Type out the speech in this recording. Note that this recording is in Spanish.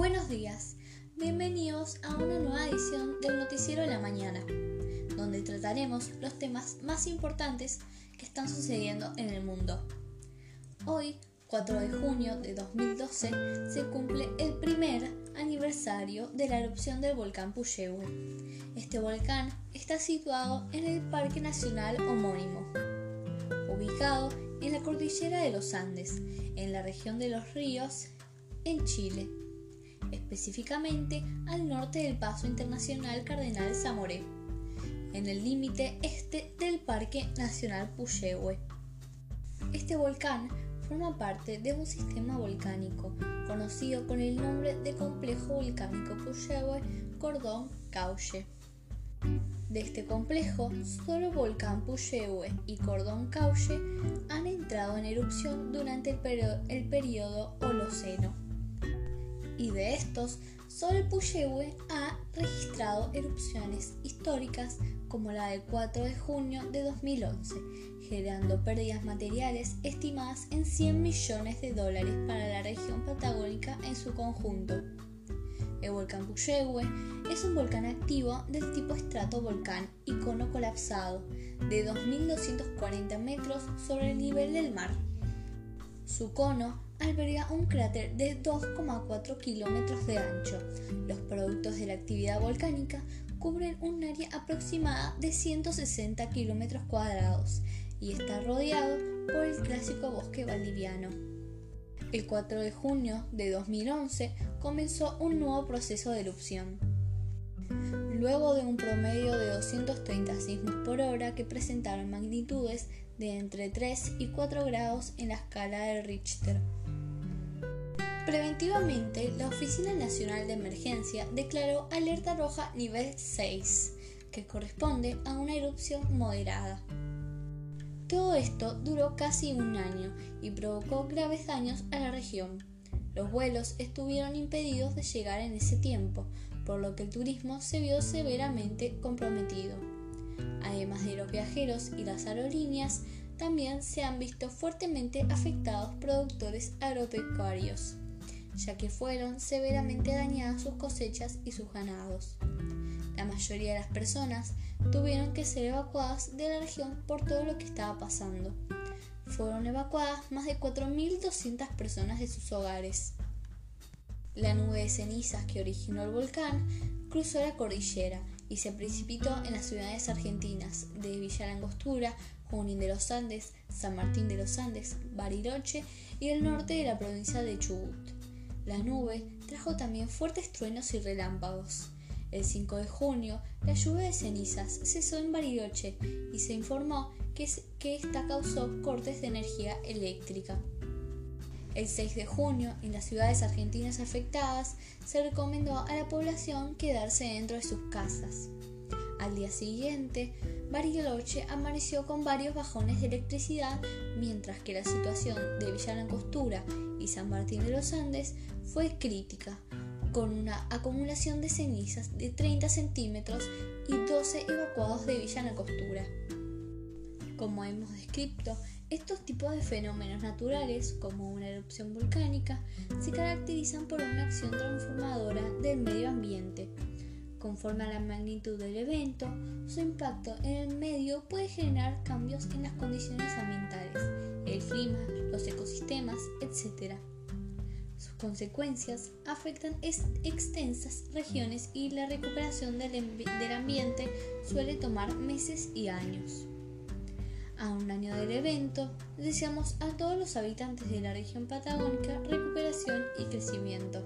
Buenos días, bienvenidos a una nueva edición del Noticiero de la Mañana, donde trataremos los temas más importantes que están sucediendo en el mundo. Hoy, 4 de junio de 2012, se cumple el primer aniversario de la erupción del volcán Puyehue. Este volcán está situado en el Parque Nacional homónimo, ubicado en la cordillera de los Andes, en la región de los ríos, en Chile específicamente al norte del Paso Internacional Cardenal Zamoré, en el límite este del Parque Nacional Puyehue. Este volcán forma parte de un sistema volcánico conocido con el nombre de Complejo Volcánico Puyehue Cordón Cauche. De este complejo, solo Volcán Puyehue y Cordón Cauche han entrado en erupción durante el, periodo Holoceno. Y de estos, solo Puyehue ha registrado erupciones históricas como la del 4 de junio de 2011, generando pérdidas materiales estimadas en 100 millones de dólares para la región patagónica en su conjunto. El volcán Puyehue es un volcán activo del tipo estratovolcán y cono colapsado de 2.240 metros sobre el nivel del mar. Su cono alberga un cráter de 2,4 kilómetros de ancho. Los productos de la actividad volcánica cubren un área aproximada de 160 kilómetros cuadrados y está rodeado por el clásico bosque valdiviano. El 4 de junio de 2011 comenzó un nuevo proceso de erupción. Luego de un promedio de 230 sismos por que presentaron magnitudes de entre 3 y 4 grados en la escala de Richter. Preventivamente, la Oficina Nacional de Emergencia declaró alerta roja nivel 6, que corresponde a una erupción moderada. Todo esto duró casi un año y provocó graves daños a la región. Los vuelos estuvieron impedidos de llegar en ese tiempo, por lo que el turismo se vio severamente comprometido. Además de los viajeros y las aerolíneas, también se han visto fuertemente afectados productores agropecuarios, ya que fueron severamente dañadas sus cosechas y sus ganados. La mayoría de las personas tuvieron que ser evacuadas de la región por todo lo que estaba pasando. Fueron evacuadas más de 4.200 personas de sus hogares. La nube de cenizas que originó el volcán cruzó la cordillera y se precipitó en las ciudades argentinas de Villa Langostura, Junín de los Andes, San Martín de los Andes, Bariloche y el norte de la provincia de Chubut. La nube trajo también fuertes truenos y relámpagos. El 5 de junio, la lluvia de cenizas cesó en Bariloche y se informó que esta causó cortes de energía eléctrica. El 6 de junio, en las ciudades argentinas afectadas, se recomendó a la población quedarse dentro de sus casas. Al día siguiente, Bariloche amaneció con varios bajones de electricidad, mientras que la situación de Villa Langostura y San Martín de los Andes fue crítica, con una acumulación de cenizas de 30 centímetros y 12 evacuados de Villa La Costura. Como hemos descrito, estos tipos de fenómenos naturales, como una erupción volcánica, se caracterizan por una acción transformadora del medio ambiente. Conforme a la magnitud del evento, su impacto en el medio puede generar cambios en las condiciones ambientales, el clima, los ecosistemas, etc. Sus consecuencias afectan extensas regiones y la recuperación del, del ambiente suele tomar meses y años. A un año del evento, deseamos a todos los habitantes de la región patagónica recuperación y crecimiento.